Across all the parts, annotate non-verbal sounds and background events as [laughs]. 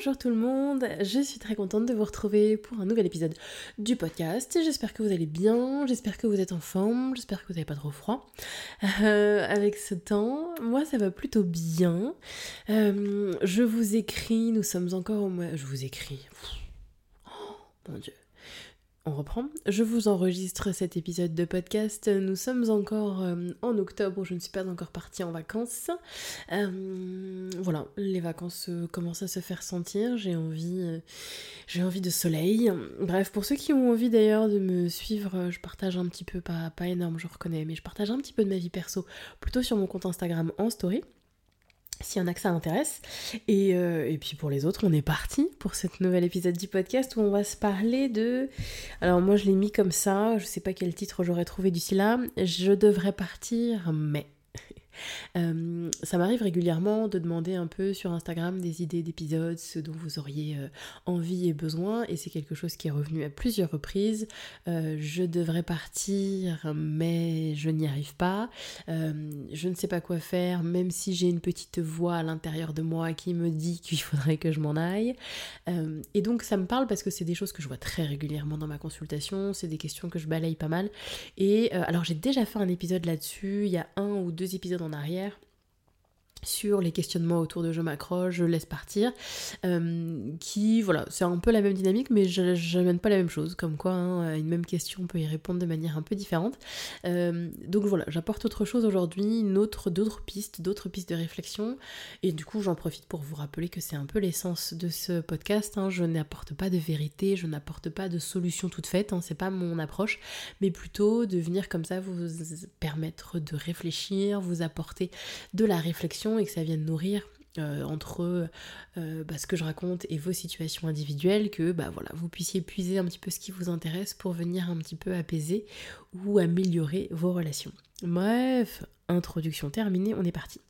Bonjour tout le monde, je suis très contente de vous retrouver pour un nouvel épisode du podcast. J'espère que vous allez bien, j'espère que vous êtes en forme, j'espère que vous n'avez pas trop froid euh, avec ce temps. Moi ça va plutôt bien. Euh, je vous écris, nous sommes encore au mois... Je vous écris. Oh, mon dieu on reprend. Je vous enregistre cet épisode de podcast. Nous sommes encore euh, en octobre, je ne suis pas encore partie en vacances. Euh, voilà, les vacances euh, commencent à se faire sentir. J'ai envie, j'ai envie de soleil. Bref, pour ceux qui ont envie d'ailleurs de me suivre, je partage un petit peu, pas, pas énorme, je reconnais, mais je partage un petit peu de ma vie perso, plutôt sur mon compte Instagram en story s'il y en a que ça intéresse. Et, euh, et, puis pour les autres, on est parti pour cette nouvel épisode du podcast où on va se parler de... Alors moi je l'ai mis comme ça, je sais pas quel titre j'aurais trouvé d'ici là. Je devrais partir, mais... Euh, ça m'arrive régulièrement de demander un peu sur Instagram des idées d'épisodes, ce dont vous auriez euh, envie et besoin, et c'est quelque chose qui est revenu à plusieurs reprises. Euh, je devrais partir, mais je n'y arrive pas. je ne sais pas quoi faire, même si j'ai une petite voix à l'intérieur de moi qui me dit qu'il faudrait que je m'en aille. et donc ça me parle parce que c'est des choses que je vois très régulièrement dans ma consultation, c'est des questions que je balaye pas mal. Et alors j'ai déjà fait un épisode là-dessus, il y a un ou deux épisodes en arrière sur les questionnements autour de je m'accroche, je laisse partir, euh, qui, voilà, c'est un peu la même dynamique, mais je n'amène pas la même chose, comme quoi hein, une même question, on peut y répondre de manière un peu différente. Euh, donc voilà, j'apporte autre chose aujourd'hui, d'autres pistes, d'autres pistes de réflexion, et du coup j'en profite pour vous rappeler que c'est un peu l'essence de ce podcast, hein. je n'apporte pas de vérité, je n'apporte pas de solution toute faite, hein, c'est pas mon approche, mais plutôt de venir comme ça vous permettre de réfléchir, vous apporter de la réflexion, et que ça vienne nourrir euh, entre euh, bah, ce que je raconte et vos situations individuelles, que bah, voilà, vous puissiez puiser un petit peu ce qui vous intéresse pour venir un petit peu apaiser ou améliorer vos relations. Bref, introduction terminée, on est parti.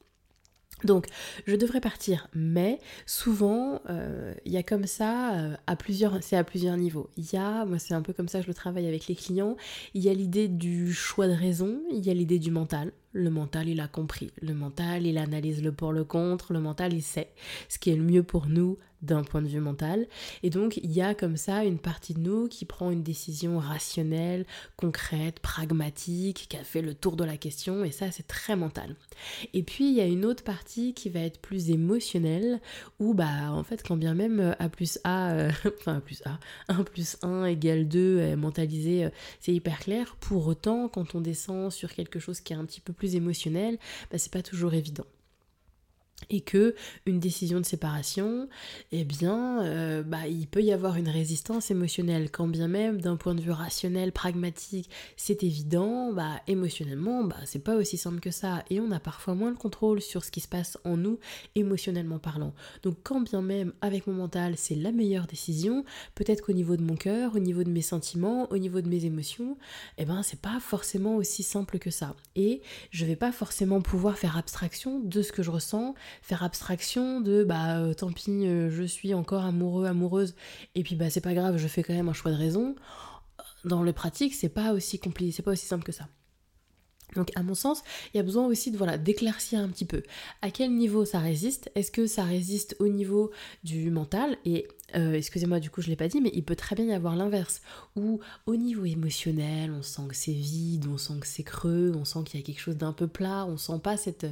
Donc, je devrais partir, mais souvent, euh, il y a comme ça, à plusieurs, c'est à plusieurs niveaux. Il y a, moi c'est un peu comme ça je le travaille avec les clients, il y a l'idée du choix de raison, il y a l'idée du mental le mental, il a compris. Le mental, il analyse le pour le contre. Le mental, il sait ce qui est le mieux pour nous d'un point de vue mental. Et donc, il y a comme ça une partie de nous qui prend une décision rationnelle, concrète, pragmatique, qui a fait le tour de la question. Et ça, c'est très mental. Et puis, il y a une autre partie qui va être plus émotionnelle, où, bah, en fait, quand bien même A plus A, euh, [laughs] enfin, A plus A, 1 plus 1 égale 2, euh, mentalisé, euh, c'est hyper clair. Pour autant, quand on descend sur quelque chose qui est un petit peu plus émotionnel, bah, c'est pas toujours évident et que une décision de séparation, eh bien, euh, bah, il peut y avoir une résistance émotionnelle, quand bien même d'un point de vue rationnel, pragmatique, c'est évident, bah, émotionnellement, bah, c'est pas aussi simple que ça, et on a parfois moins le contrôle sur ce qui se passe en nous, émotionnellement parlant. Donc, quand bien même avec mon mental, c'est la meilleure décision, peut-être qu'au niveau de mon cœur, au niveau de mes sentiments, au niveau de mes émotions, eh ben, c'est pas forcément aussi simple que ça. Et je vais pas forcément pouvoir faire abstraction de ce que je ressens faire abstraction de bah euh, tant pis, euh, je suis encore amoureux, amoureuse, et puis bah c'est pas grave, je fais quand même un choix de raison. Dans le pratique, c'est pas aussi compliqué, c'est pas aussi simple que ça. Donc à mon sens, il y a besoin aussi de voilà d'éclaircir un petit peu à quel niveau ça résiste? Est-ce que ça résiste au niveau du mental? Et euh, excusez-moi, du coup, je l'ai pas dit, mais il peut très bien y avoir l'inverse, où au niveau émotionnel, on sent que c'est vide, on sent que c'est creux, on sent qu'il y a quelque chose d'un peu plat, on sent pas cette,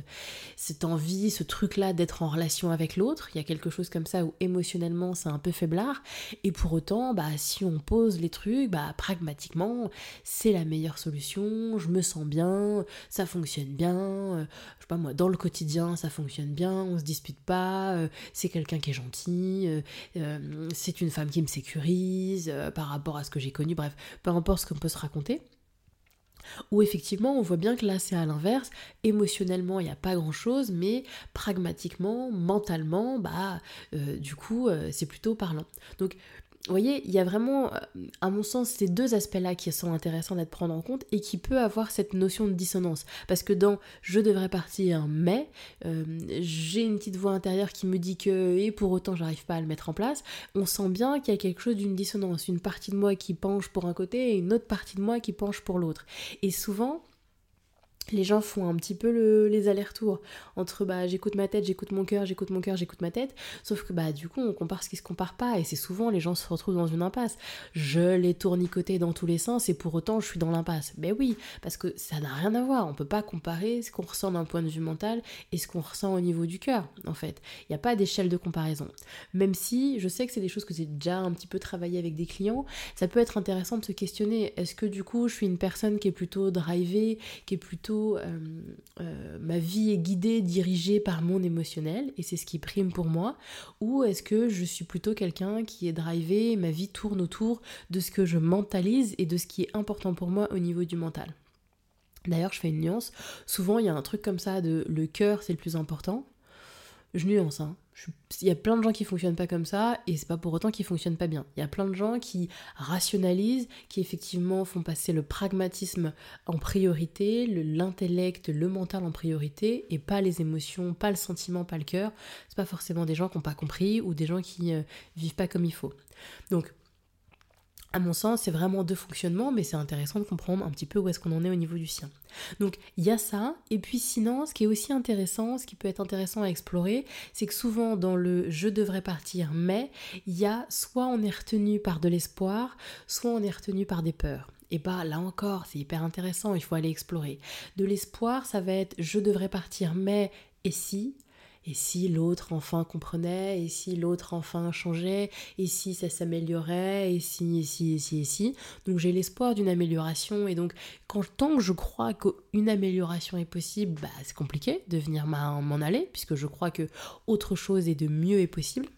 cette envie, ce truc-là d'être en relation avec l'autre. Il y a quelque chose comme ça où émotionnellement c'est un peu faiblard, et pour autant, bah, si on pose les trucs, bah, pragmatiquement, c'est la meilleure solution, je me sens bien, bien, ça fonctionne bien, euh, je sais pas moi, dans le quotidien, ça fonctionne bien, on se dispute pas, euh, c'est quelqu'un qui est gentil, euh, c'est une femme qui me sécurise par rapport à ce que j'ai connu, bref, peu importe ce qu'on peut se raconter. Ou effectivement, on voit bien que là, c'est à l'inverse. Émotionnellement, il n'y a pas grand-chose, mais pragmatiquement, mentalement, bah, du coup, c'est plutôt parlant. Donc, vous voyez, il y a vraiment, euh, à mon sens, ces deux aspects-là qui sont intéressants d'être prendre en compte et qui peut avoir cette notion de dissonance. Parce que dans je devrais partir, mais euh, j'ai une petite voix intérieure qui me dit que, et pour autant, j'arrive pas à le mettre en place, on sent bien qu'il y a quelque chose d'une dissonance. Une partie de moi qui penche pour un côté et une autre partie de moi qui penche pour l'autre. Et souvent, les gens font un petit peu les allers-retours entre bah j'écoute ma tête, j'écoute mon cœur, j'écoute mon cœur, j'écoute ma tête, sauf que bah du coup on compare ce qui se compare pas et c'est souvent les gens se retrouvent dans une impasse. Je les tournicoté dans tous les sens et pour autant je suis dans l'impasse. Ben oui, parce que ça n'a rien à voir, on peut pas comparer ce qu'on ressent d'un point de vue mental et ce qu'on ressent au niveau du cœur en fait. Il n'y a pas d'échelle de comparaison. Même si je sais que c'est des choses que j'ai déjà un petit peu travaillé avec des clients, ça peut être intéressant de se questionner, est-ce que du coup je suis une personne qui est plutôt drivée, qui est plutôt euh, euh, ma vie est guidée, dirigée par mon émotionnel et c'est ce qui prime pour moi Ou est-ce que je suis plutôt quelqu'un qui est drivé, ma vie tourne autour de ce que je mentalise et de ce qui est important pour moi au niveau du mental D'ailleurs, je fais une nuance. Souvent, il y a un truc comme ça de le cœur, c'est le plus important. Je nuance, hein. Il y a plein de gens qui fonctionnent pas comme ça et c'est pas pour autant qu'ils fonctionnent pas bien. Il y a plein de gens qui rationalisent, qui effectivement font passer le pragmatisme en priorité, l'intellect, le, mental en priorité et pas les émotions, pas le sentiment, pas le cœur. C'est pas forcément des gens qui n'ont pas compris ou des gens qui euh, vivent pas comme il faut. Donc à mon sens, c'est vraiment deux fonctionnements, mais c'est intéressant de comprendre un petit peu où est-ce qu'on en est au niveau du sien. Donc il y a ça, et puis sinon, ce qui est aussi intéressant, ce qui peut être intéressant à explorer, c'est que souvent dans le je devrais partir, mais il y a soit on est retenu par de l'espoir, soit on est retenu par des peurs. Et bah là encore, c'est hyper intéressant, il faut aller explorer. De l'espoir, ça va être je devrais partir, mais et si et si l'autre enfin comprenait, et si l'autre enfin changeait, et si ça s'améliorait, et si, et si, et si, et si. Donc j'ai l'espoir d'une amélioration, et donc quand, tant que je crois qu'une amélioration est possible, bah, c'est compliqué de venir m'en aller, puisque je crois que autre chose et de mieux est possible.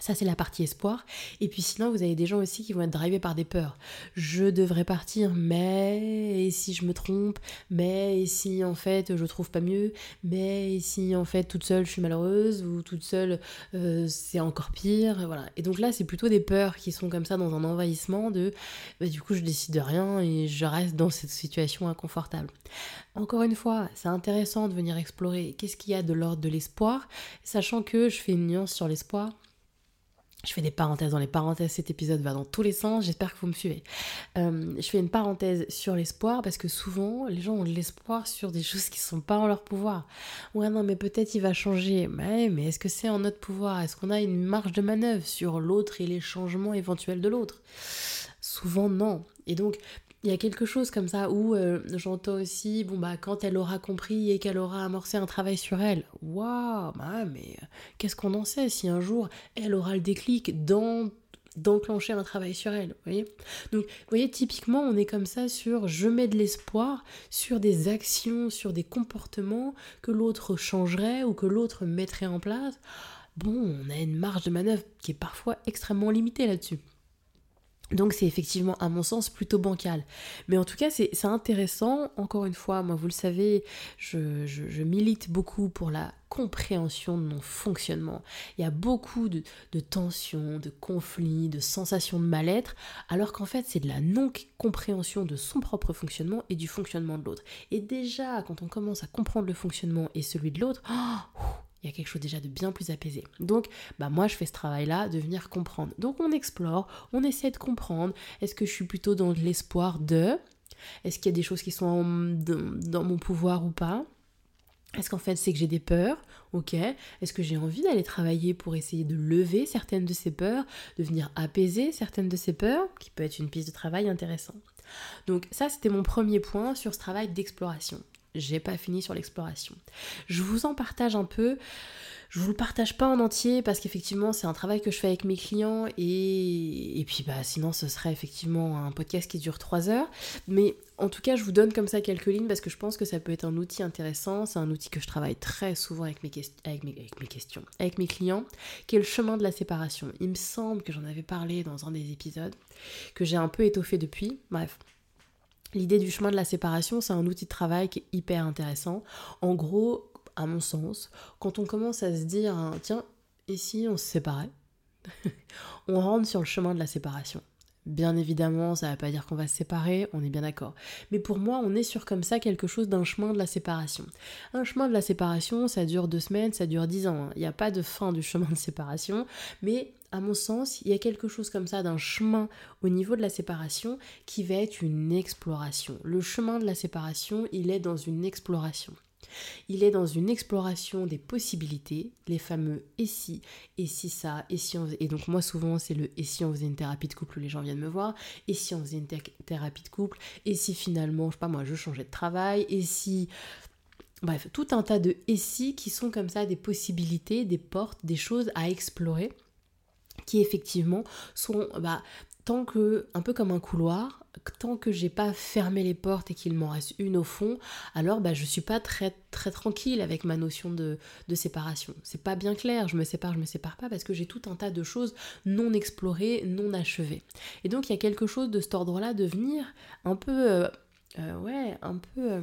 Ça, c'est la partie espoir. Et puis sinon, vous avez des gens aussi qui vont être drivés par des peurs. Je devrais partir, mais si je me trompe, mais si en fait je trouve pas mieux, mais si en fait toute seule je suis malheureuse, ou toute seule euh, c'est encore pire, et voilà. Et donc là, c'est plutôt des peurs qui sont comme ça dans un envahissement de bah, du coup je décide de rien et je reste dans cette situation inconfortable. Encore une fois, c'est intéressant de venir explorer qu'est-ce qu'il y a de l'ordre de l'espoir, sachant que je fais une nuance sur l'espoir je fais des parenthèses dans les parenthèses, cet épisode va dans tous les sens, j'espère que vous me suivez. Euh, je fais une parenthèse sur l'espoir parce que souvent les gens ont de l'espoir sur des choses qui ne sont pas en leur pouvoir. Ouais non mais peut-être il va changer, mais, mais est-ce que c'est en notre pouvoir? Est-ce qu'on a une marge de manœuvre sur l'autre et les changements éventuels de l'autre? Souvent non. Et donc il y a quelque chose comme ça où euh, j'entends aussi, bon bah quand elle aura compris et qu'elle aura amorcé un travail sur elle, waouh, bah, mais euh, qu'est-ce qu'on en sait si un jour elle aura le déclic d'enclencher un travail sur elle, vous voyez? Donc, vous voyez, typiquement, on est comme ça sur je mets de l'espoir sur des actions, sur des comportements que l'autre changerait ou que l'autre mettrait en place. Bon, on a une marge de manœuvre qui est parfois extrêmement limitée là-dessus. Donc c'est effectivement, à mon sens, plutôt bancal. Mais en tout cas, c'est intéressant. Encore une fois, moi, vous le savez, je, milite beaucoup pour la compréhension de mon fonctionnement. Il y a beaucoup de, de tensions, de conflits, de sensations de mal-être, alors qu'en fait, c'est de la non-compréhension de son propre fonctionnement et du fonctionnement de l'autre. Et déjà, quand on commence à comprendre le fonctionnement et celui de l'autre, oh, il y a quelque chose déjà de bien plus apaisé. Donc, bah moi, je fais ce travail-là de venir comprendre. Donc, on explore, on essaie de comprendre. Est-ce que je suis plutôt dans l'espoir de? Est-ce qu'il y a des choses qui sont dans mon pouvoir ou pas? Est-ce qu'en fait c'est que j'ai des peurs? Ok. Est-ce que j'ai envie d'aller travailler pour essayer de lever certaines de ces peurs, de venir apaiser certaines de ces peurs, qui peut être une piste de travail intéressante? Donc ça c'était mon premier point sur ce travail d'exploration. J'ai pas fini sur l'exploration. Je vous en partage un peu. Je vous le partage pas en entier parce qu'effectivement c'est un travail que je fais avec mes clients et, et puis bah sinon ce serait effectivement un podcast qui dure 3 heures. Mais en tout cas je vous donne comme ça quelques lignes parce que je pense que ça peut être un outil intéressant. C'est un outil que je travaille très souvent avec mes, avec avec mes questions, avec mes clients, qui est le chemin de la séparation. Il me semble que j'en avais parlé dans un des épisodes, que j'ai un peu étoffé depuis. Bref, L'idée du chemin de la séparation, c'est un outil de travail qui est hyper intéressant. En gros, à mon sens, quand on commence à se dire, hein, tiens, si on se séparait? [laughs] On rentre sur le chemin de la séparation. Bien évidemment, ça ne va pas dire qu'on va se séparer, on est bien d'accord. Mais pour moi, on est sur comme ça quelque chose d'un chemin de la séparation. Un chemin de la séparation, ça dure deux semaines, ça dure dix ans. Hein. Il n'y a pas de fin du chemin de séparation, mais à mon sens, il y a quelque chose comme ça d'un chemin au niveau de la séparation qui va être une exploration. Le chemin de la séparation, il est dans une exploration. Il est dans une exploration des possibilités, les fameux et si, et si ça, et si on faisait... Et donc moi souvent c'est le et si on faisait une thérapie de couple où les gens viennent me voir, et si on faisait une thérapie de couple, et si finalement, je sais pas moi, je changeais de travail, et si... Bref, tout un tas de et si qui sont comme ça des possibilités, des portes, des choses à explorer qui effectivement sont bah, tant que, un peu comme un couloir, tant que j'ai pas fermé les portes et qu'il m'en reste une au fond, alors bah, je suis pas très très tranquille avec ma notion de, de séparation. C'est pas bien clair, je me sépare, je me sépare pas, parce que j'ai tout un tas de choses non explorées, non achevées. Et donc il y a quelque chose de cet ordre-là de venir un peu euh, euh, ouais, un peu euh,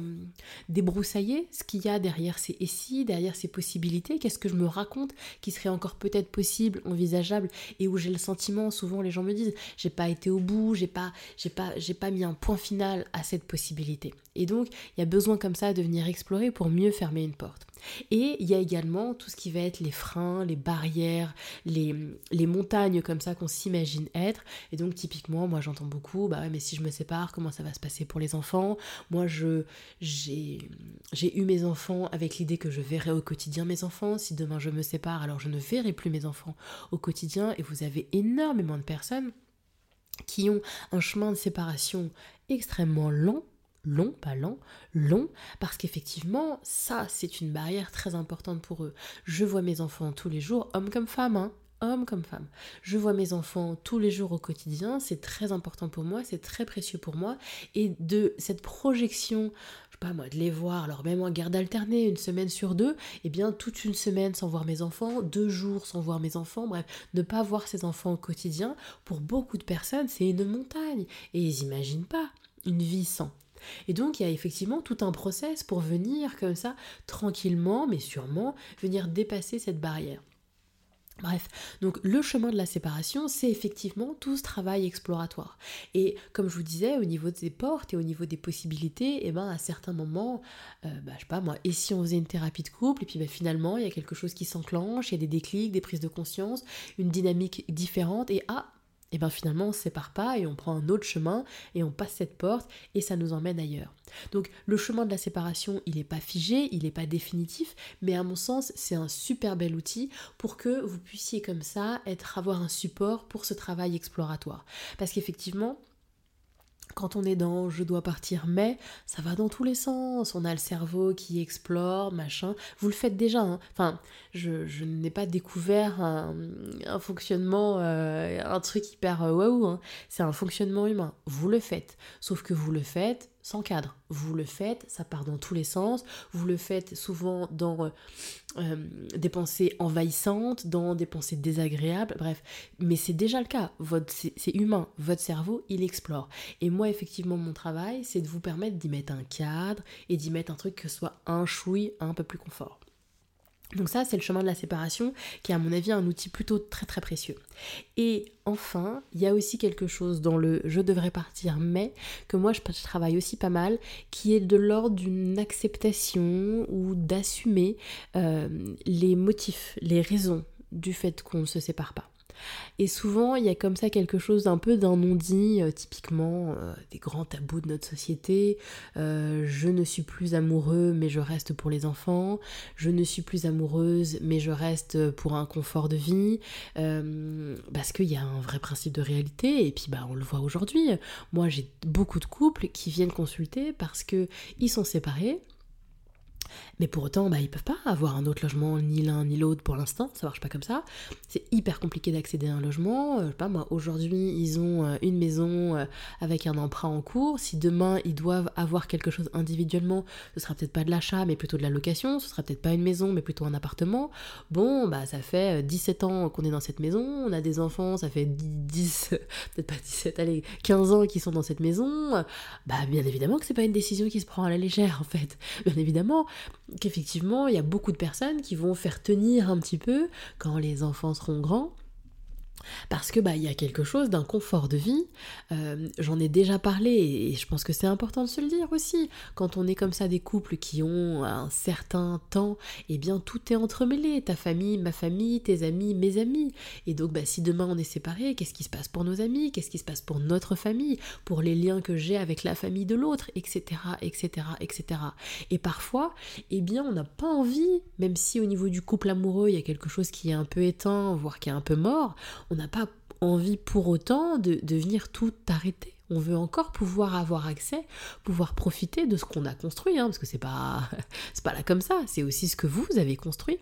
débroussailler ce qu'il y a derrière ces essais, derrière ces possibilités, qu'est-ce que je me raconte qui serait encore peut-être possible, envisageable, et où j'ai le sentiment, souvent les gens me disent, j'ai pas été au bout, j'ai pas, j'ai pas, j'ai pas mis un point final à cette possibilité. Et donc, il y a besoin comme ça de venir explorer pour mieux fermer une porte. Et il y a également tout ce qui va être les freins, les barrières, les, les montagnes comme ça qu'on s'imagine être. Et donc typiquement, moi j'entends beaucoup, bah ouais, mais si je me sépare, comment ça va se passer pour les enfants? Moi je j'ai eu mes enfants avec l'idée que je verrai au quotidien mes enfants. Si demain je me sépare, alors je ne verrai plus mes enfants au quotidien. Et vous avez énormément de personnes qui ont un chemin de séparation extrêmement lent long, pas lent, long, parce qu'effectivement, ça, c'est une barrière très importante pour eux. Je vois mes enfants tous les jours, hommes comme femmes, hein, hommes comme femmes. Je vois mes enfants tous les jours au quotidien, c'est très important pour moi, c'est très précieux pour moi, et de cette projection, pas moi, de les voir, alors même en garde alternée, une semaine sur deux, et eh bien toute une semaine sans voir mes enfants, deux jours sans voir mes enfants, bref, ne pas voir ses enfants au quotidien, pour beaucoup de personnes, c'est une montagne, et ils n'imaginent pas une vie sans. Et donc il y a effectivement tout un process pour venir comme ça, tranquillement, mais sûrement, venir dépasser cette barrière. Bref, donc le chemin de la séparation, c'est effectivement tout ce travail exploratoire. Et comme je vous disais, au niveau des portes et au niveau des possibilités, et eh ben à certains moments, euh, bah, je sais pas moi, et si on faisait une thérapie de couple, et puis bah, finalement il y a quelque chose qui s'enclenche, il y a des déclics, des prises de conscience, une dynamique différente, et ah, et bien finalement on se sépare pas et on prend un autre chemin et on passe cette porte et ça nous emmène ailleurs. Donc le chemin de la séparation, il n'est pas figé, il n'est pas définitif, mais à mon sens, c'est un super bel outil pour que vous puissiez comme ça être avoir un support pour ce travail exploratoire. Parce qu'effectivement, quand on est dans je dois partir mais, ça va dans tous les sens. On a le cerveau qui explore, machin. Vous le faites déjà. Hein. Enfin, je, n'ai pas découvert un, fonctionnement, euh, un truc hyper euh, waouh. Hein. C'est un fonctionnement humain. Vous le faites. Sauf que vous le faites sans cadre. Vous le faites, ça part dans tous les sens. Vous le faites souvent dans euh, des pensées envahissantes, dans des pensées désagréables, bref. Mais c'est déjà le cas. C'est humain. Votre cerveau, il explore. Et moi, effectivement, mon travail, c'est de vous permettre d'y mettre un cadre et d'y mettre un truc que soit un chouï un peu plus confort. Donc ça, c'est le chemin de la séparation, qui est à mon avis un outil plutôt très très précieux. Et enfin, il y a aussi quelque chose dans le je devrais partir, mais que moi je, travaille aussi pas mal, qui est de l'ordre d'une acceptation ou d'assumer euh, les motifs, les raisons du fait qu'on ne se sépare pas. Et souvent, il y a comme ça quelque chose d'un peu d'un non-dit, euh, typiquement euh, des grands tabous de notre société. Euh, je ne suis plus amoureux, mais je reste pour les enfants. Je ne suis plus amoureuse, mais je reste pour un confort de vie. parce qu'il y a un vrai principe de réalité, et puis bah, on le voit aujourd'hui. Moi, j'ai beaucoup de couples qui viennent consulter parce qu'ils sont séparés Mais pour autant, bah, ils peuvent pas avoir un autre logement, ni l'un ni l'autre pour l'instant, ça marche pas comme ça. C'est hyper compliqué d'accéder à un logement. Euh, pas, moi, aujourd'hui, ils ont euh, une maison euh, avec un emprunt en cours. Si demain, ils doivent avoir quelque chose individuellement, ce sera peut-être pas de l'achat, mais plutôt de la location. Ce sera peut-être pas une maison, mais plutôt un appartement. Bon, bah, ça fait 17 ans qu'on est dans cette maison. On a des enfants, ça fait 10, [laughs] peut-être pas 17, allez, 15 ans qu'ils sont dans cette maison. Bah, bien évidemment que c'est pas une décision qui se prend à la légère, en fait. Bien évidemment, qu'effectivement, il y a beaucoup de personnes qui vont faire tenir un petit peu quand les enfants seront grands parce que bah il y a quelque chose d'un confort de vie. Euh, j'en ai déjà parlé et je pense que c'est important de se le dire aussi. Quand on est comme ça des couples qui ont un certain temps, eh bien tout est entremêlé. Ta famille, ma famille, tes amis, mes amis. Et donc bah si demain on est séparés, qu'est-ce qui se passe pour nos amis? Qu'est-ce qui se passe pour notre famille? Pour les liens que j'ai avec la famille de l'autre, etc., etc., etc. Et parfois, eh bien on n'a pas envie, même si au niveau du couple amoureux il y a quelque chose qui est un peu éteint, voire qui est un peu mort on n'a pas envie pour autant de, venir tout arrêter. On veut encore pouvoir avoir accès, pouvoir profiter de ce qu'on a construit, hein, parce que c'est pas, [laughs] pas là comme ça, c'est aussi ce que vous avez construit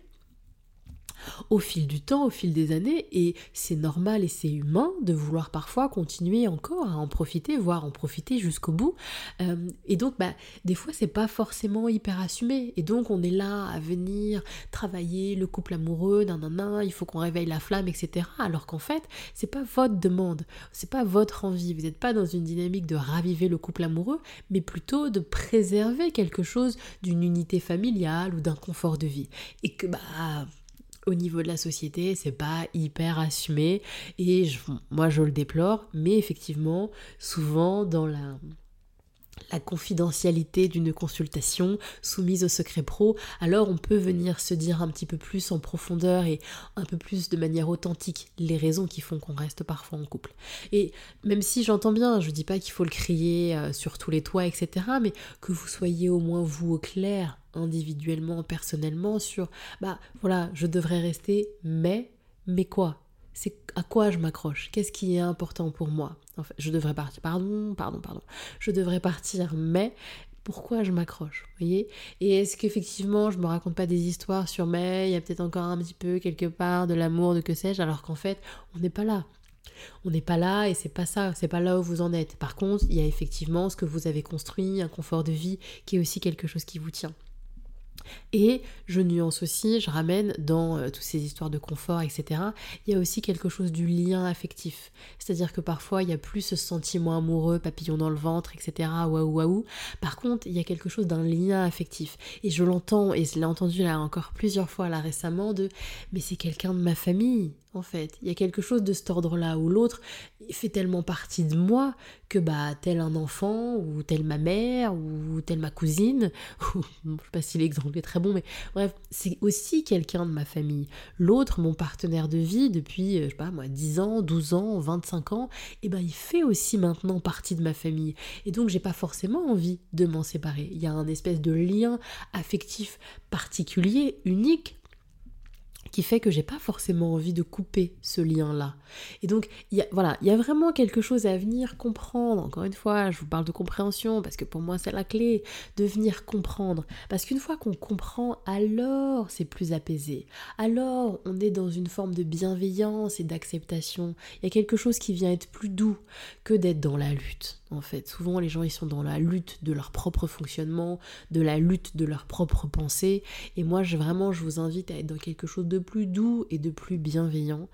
au fil du temps, au fil des années, et c'est normal et c'est humain de vouloir parfois continuer encore à en profiter, voire en profiter jusqu'au bout. Euh, et donc, bah, des fois, c'est pas forcément hyper assumé. Et donc, on est là à venir travailler le couple amoureux, nanana, il faut qu'on réveille la flamme, etc. Alors qu'en fait, c'est pas votre demande, c'est pas votre envie. Vous n'êtes pas dans une dynamique de raviver le couple amoureux, mais plutôt de préserver quelque chose d'une unité familiale ou d'un confort de vie. Et que, bah, au niveau de la société, c'est pas hyper assumé. Et moi je le déplore, mais effectivement, souvent dans la la confidentialité d'une consultation soumise au secret pro, alors on peut venir se dire un petit peu plus en profondeur et un peu plus de manière authentique les raisons qui font qu'on reste parfois en couple. Et même si j'entends bien, je dis pas qu'il faut le crier euh, sur tous les toits, etc., mais que vous soyez au moins vous au clair individuellement, personnellement sur, bah voilà, je devrais rester, mais, mais quoi? C'est à quoi je m'accroche? Qu'est-ce qui est important pour moi? En fait, Je devrais partir, pardon, pardon, pardon. Je devrais partir, mais pourquoi je m'accroche voyez? Et est-ce qu'effectivement je me raconte pas des histoires sur mais il y a peut-être encore un petit peu quelque part de l'amour, de que sais-je, alors qu'en fait on n'est pas là. On n'est pas là et c'est pas ça, c'est pas là où vous en êtes. Par contre, il y a effectivement ce que vous avez construit, un confort de vie qui est aussi quelque chose qui vous tient. Et je nuance aussi, je ramène dans euh, toutes ces histoires de confort, etc. Il y a aussi quelque chose du lien affectif. C'est-à-dire que parfois, il y a plus ce sentiment amoureux, papillon dans le ventre, etc. Waouh, waouh. Par contre, il y a quelque chose d'un lien affectif. Et je l'entends, et je l'ai entendu là encore plusieurs fois là récemment, de mais c'est quelqu'un de ma famille en fait. Il y a quelque chose de cet ordre-là où l'autre fait tellement partie de moi que bah tel un enfant ou tel ma mère ou tel ma cousine, [laughs] ou, je sais pas si l'exemple est très bon, mais bref, c'est aussi quelqu'un de ma famille. L'autre, mon partenaire de vie depuis, euh, je sais pas moi, 10 ans, 12 ans, 25 ans, et eh ben il fait aussi maintenant partie de ma famille. Et donc j'ai pas forcément envie de m'en séparer. Il y a un espèce de lien affectif particulier, unique qui fait que j'ai pas forcément envie de couper ce lien-là. Et donc, y a, voilà, il y a vraiment quelque chose à venir comprendre. Encore une fois, je vous parle de compréhension parce que pour moi, c'est la clé de venir comprendre. Parce qu'une fois qu'on comprend, alors c'est plus apaisé. Alors, on est dans une forme de bienveillance et d'acceptation. Il y a quelque chose qui vient être plus doux que d'être dans la lutte. En fait, souvent les gens ils sont dans la lutte de leur propre fonctionnement, de la lutte de leur propre pensée. Et moi, je, vraiment, je vous invite à être dans quelque chose de plus doux et de plus bienveillant.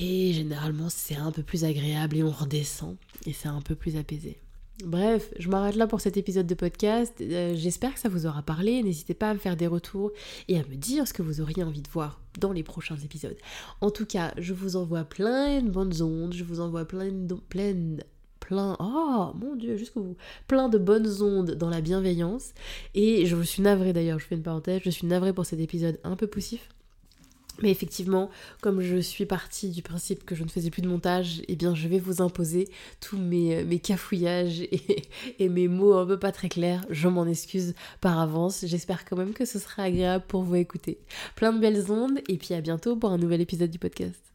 Et généralement, c'est un peu plus agréable et on redescend et c'est un peu plus apaisé. Bref, je m'arrête là pour cet épisode de podcast. Euh, j'espère que ça vous aura parlé. N'hésitez pas à me faire des retours et à me dire ce que vous auriez envie de voir dans les prochains épisodes. En tout cas, je vous envoie plein de bonnes ondes, je vous envoie plein de, plein, plein, oh mon dieu, jusqu'au bout, plein de bonnes ondes dans la bienveillance. Et je suis navrée d'ailleurs, je fais une parenthèse, je suis navrée pour cet épisode un peu poussif. Mais effectivement, comme je suis partie du principe que je ne faisais plus de montage, eh bien je vais vous imposer tous mes, euh, mes cafouillages et, [laughs] et, mes mots un peu pas très clairs. Je m'en excuse par avance. J'espère quand même que ce sera agréable pour vous écouter. Plein de belles ondes et puis à bientôt pour un nouvel épisode du podcast.